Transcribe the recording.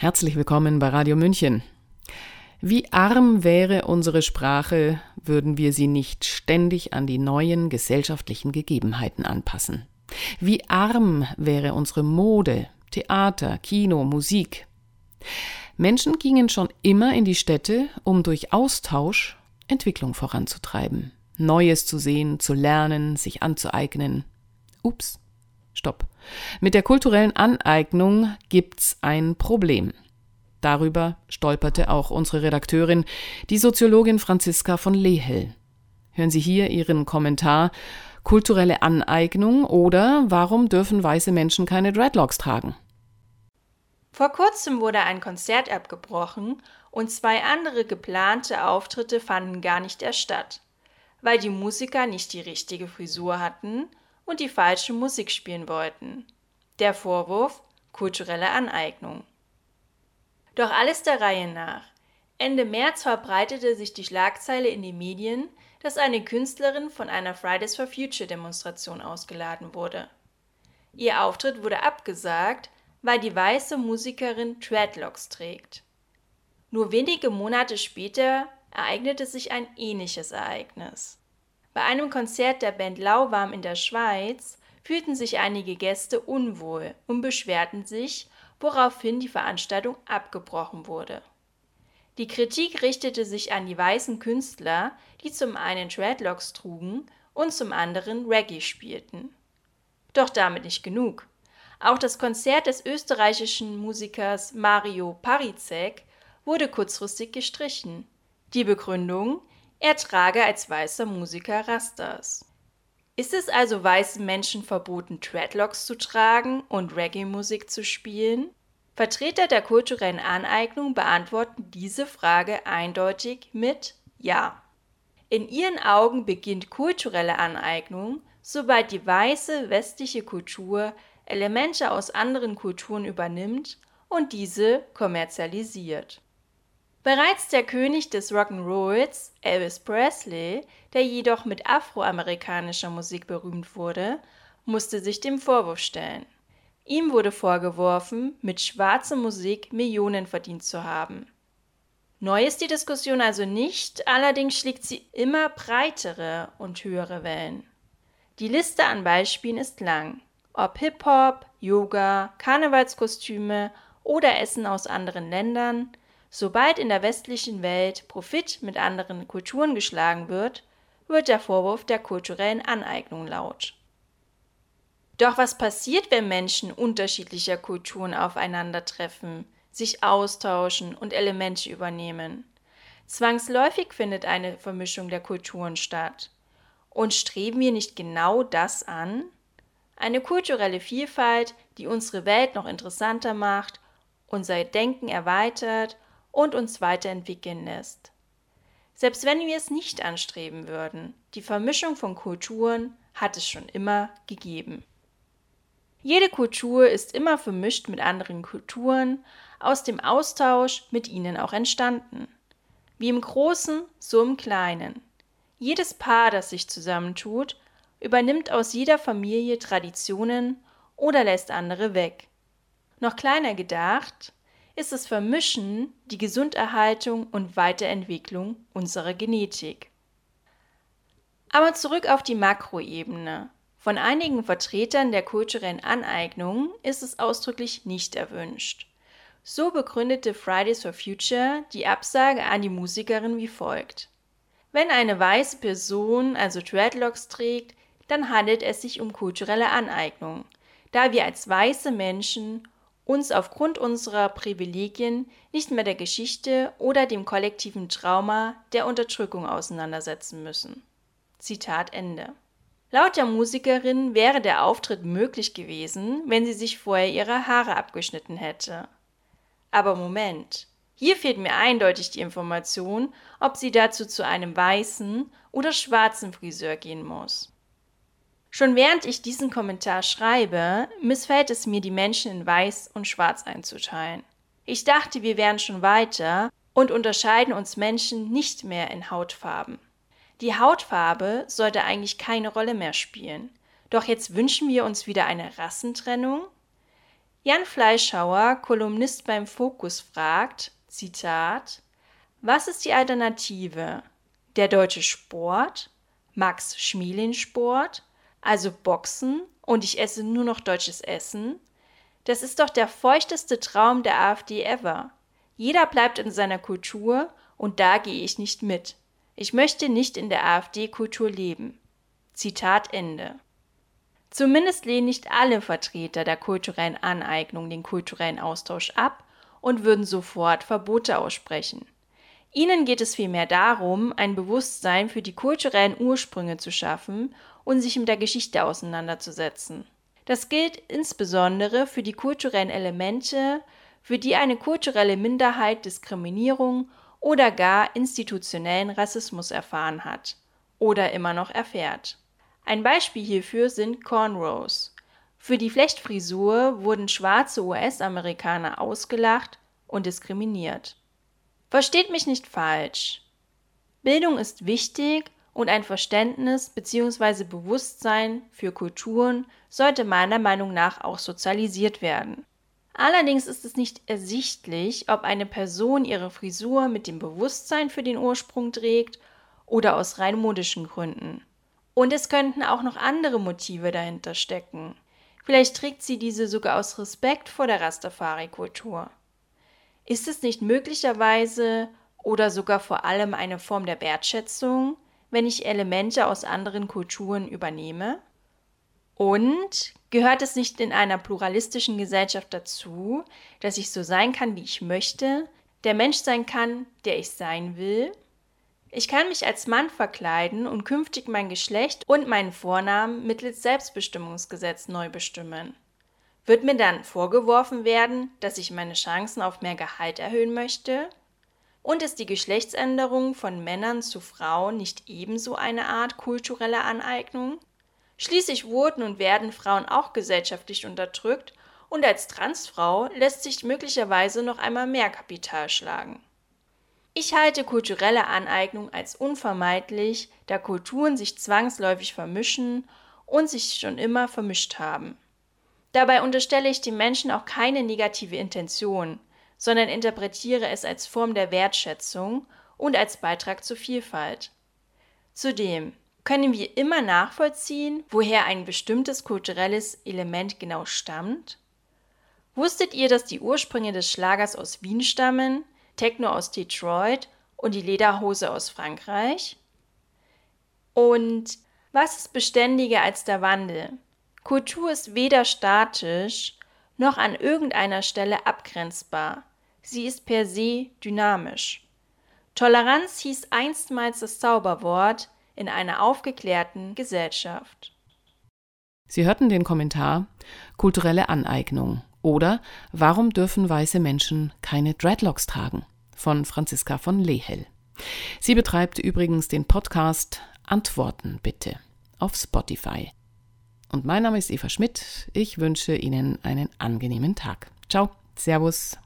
Herzlich willkommen bei Radio München. Wie arm wäre unsere Sprache, würden wir sie nicht ständig an die neuen gesellschaftlichen Gegebenheiten anpassen. Wie arm wäre unsere Mode, Theater, Kino, Musik. Menschen gingen schon immer in die Städte, um durch Austausch Entwicklung voranzutreiben, Neues zu sehen, zu lernen, sich anzueignen. Ups. Stopp. Mit der kulturellen Aneignung gibt's ein Problem. Darüber stolperte auch unsere Redakteurin, die Soziologin Franziska von Lehel. Hören Sie hier ihren Kommentar Kulturelle Aneignung oder Warum dürfen weiße Menschen keine Dreadlocks tragen? Vor kurzem wurde ein Konzert abgebrochen und zwei andere geplante Auftritte fanden gar nicht erst statt, weil die Musiker nicht die richtige Frisur hatten und die falsche Musik spielen wollten. Der Vorwurf kulturelle Aneignung. Doch alles der Reihe nach. Ende März verbreitete sich die Schlagzeile in den Medien, dass eine Künstlerin von einer Fridays for Future Demonstration ausgeladen wurde. Ihr Auftritt wurde abgesagt, weil die weiße Musikerin Dreadlocks trägt. Nur wenige Monate später ereignete sich ein ähnliches Ereignis. Bei einem Konzert der Band Lauwarm in der Schweiz fühlten sich einige Gäste unwohl und beschwerten sich, woraufhin die Veranstaltung abgebrochen wurde. Die Kritik richtete sich an die weißen Künstler, die zum einen Dreadlocks trugen und zum anderen Reggae spielten. Doch damit nicht genug. Auch das Konzert des österreichischen Musikers Mario Parizek wurde kurzfristig gestrichen. Die Begründung, er trage als weißer Musiker Rastas. Ist es also weißen Menschen verboten, Dreadlocks zu tragen und Reggae-Musik zu spielen? Vertreter der kulturellen Aneignung beantworten diese Frage eindeutig mit Ja. In ihren Augen beginnt kulturelle Aneignung, sobald die weiße westliche Kultur Elemente aus anderen Kulturen übernimmt und diese kommerzialisiert. Bereits der König des Rock'n'Rolls, Elvis Presley, der jedoch mit afroamerikanischer Musik berühmt wurde, musste sich dem Vorwurf stellen. Ihm wurde vorgeworfen, mit schwarzer Musik Millionen verdient zu haben. Neu ist die Diskussion also nicht, allerdings schlägt sie immer breitere und höhere Wellen. Die Liste an Beispielen ist lang. Ob Hip-Hop, Yoga, Karnevalskostüme oder Essen aus anderen Ländern, Sobald in der westlichen Welt Profit mit anderen Kulturen geschlagen wird, wird der Vorwurf der kulturellen Aneignung laut. Doch was passiert, wenn Menschen unterschiedlicher Kulturen aufeinandertreffen, sich austauschen und Elemente übernehmen? Zwangsläufig findet eine Vermischung der Kulturen statt. Und streben wir nicht genau das an? Eine kulturelle Vielfalt, die unsere Welt noch interessanter macht, unser Denken erweitert und uns weiterentwickeln lässt. Selbst wenn wir es nicht anstreben würden, die Vermischung von Kulturen hat es schon immer gegeben. Jede Kultur ist immer vermischt mit anderen Kulturen, aus dem Austausch mit ihnen auch entstanden. Wie im Großen, so im Kleinen. Jedes Paar, das sich zusammentut, übernimmt aus jeder Familie Traditionen oder lässt andere weg. Noch kleiner gedacht, ist das Vermischen die Gesunderhaltung und Weiterentwicklung unserer Genetik. Aber zurück auf die Makroebene. Von einigen Vertretern der kulturellen Aneignung ist es ausdrücklich nicht erwünscht. So begründete Fridays for Future die Absage an die Musikerin wie folgt. Wenn eine weiße Person also Dreadlocks trägt, dann handelt es sich um kulturelle Aneignung, da wir als weiße Menschen uns aufgrund unserer Privilegien nicht mehr der Geschichte oder dem kollektiven Trauma der Unterdrückung auseinandersetzen müssen. Zitat Ende. Laut der Musikerin wäre der Auftritt möglich gewesen, wenn sie sich vorher ihre Haare abgeschnitten hätte. Aber Moment, hier fehlt mir eindeutig die Information, ob sie dazu zu einem weißen oder schwarzen Friseur gehen muss. Schon während ich diesen Kommentar schreibe, missfällt es mir, die Menschen in Weiß und Schwarz einzuteilen. Ich dachte, wir wären schon weiter und unterscheiden uns Menschen nicht mehr in Hautfarben. Die Hautfarbe sollte eigentlich keine Rolle mehr spielen. Doch jetzt wünschen wir uns wieder eine Rassentrennung? Jan Fleischhauer, Kolumnist beim Fokus, fragt, Zitat, was ist die Alternative? Der deutsche Sport? Max Schmielin Sport? Also Boxen und ich esse nur noch deutsches Essen? Das ist doch der feuchteste Traum der AfD ever. Jeder bleibt in seiner Kultur und da gehe ich nicht mit. Ich möchte nicht in der AfD-Kultur leben. Zitat Ende. Zumindest lehnen nicht alle Vertreter der kulturellen Aneignung den kulturellen Austausch ab und würden sofort Verbote aussprechen. Ihnen geht es vielmehr darum, ein Bewusstsein für die kulturellen Ursprünge zu schaffen und sich mit der Geschichte auseinanderzusetzen. Das gilt insbesondere für die kulturellen Elemente, für die eine kulturelle Minderheit Diskriminierung oder gar institutionellen Rassismus erfahren hat oder immer noch erfährt. Ein Beispiel hierfür sind Cornrows. Für die Flechtfrisur wurden schwarze US-Amerikaner ausgelacht und diskriminiert. Versteht mich nicht falsch. Bildung ist wichtig und ein Verständnis bzw. Bewusstsein für Kulturen sollte meiner Meinung nach auch sozialisiert werden. Allerdings ist es nicht ersichtlich, ob eine Person ihre Frisur mit dem Bewusstsein für den Ursprung trägt oder aus rein modischen Gründen. Und es könnten auch noch andere Motive dahinter stecken. Vielleicht trägt sie diese sogar aus Respekt vor der Rastafari-Kultur. Ist es nicht möglicherweise oder sogar vor allem eine Form der Wertschätzung, wenn ich Elemente aus anderen Kulturen übernehme? Und gehört es nicht in einer pluralistischen Gesellschaft dazu, dass ich so sein kann, wie ich möchte, der Mensch sein kann, der ich sein will? Ich kann mich als Mann verkleiden und künftig mein Geschlecht und meinen Vornamen mittels Selbstbestimmungsgesetz neu bestimmen. Wird mir dann vorgeworfen werden, dass ich meine Chancen auf mehr Gehalt erhöhen möchte? Und ist die Geschlechtsänderung von Männern zu Frauen nicht ebenso eine Art kulturelle Aneignung? Schließlich wurden und werden Frauen auch gesellschaftlich unterdrückt und als Transfrau lässt sich möglicherweise noch einmal mehr Kapital schlagen. Ich halte kulturelle Aneignung als unvermeidlich, da Kulturen sich zwangsläufig vermischen und sich schon immer vermischt haben. Dabei unterstelle ich den Menschen auch keine negative Intention, sondern interpretiere es als Form der Wertschätzung und als Beitrag zur Vielfalt. Zudem können wir immer nachvollziehen, woher ein bestimmtes kulturelles Element genau stammt? Wusstet ihr, dass die Ursprünge des Schlagers aus Wien stammen, Techno aus Detroit und die Lederhose aus Frankreich? Und was ist beständiger als der Wandel? Kultur ist weder statisch noch an irgendeiner Stelle abgrenzbar. Sie ist per se dynamisch. Toleranz hieß einstmals das Zauberwort in einer aufgeklärten Gesellschaft. Sie hörten den Kommentar Kulturelle Aneignung oder Warum dürfen weiße Menschen keine Dreadlocks tragen von Franziska von Lehel. Sie betreibt übrigens den Podcast Antworten bitte auf Spotify. Und mein Name ist Eva Schmidt. Ich wünsche Ihnen einen angenehmen Tag. Ciao, Servus.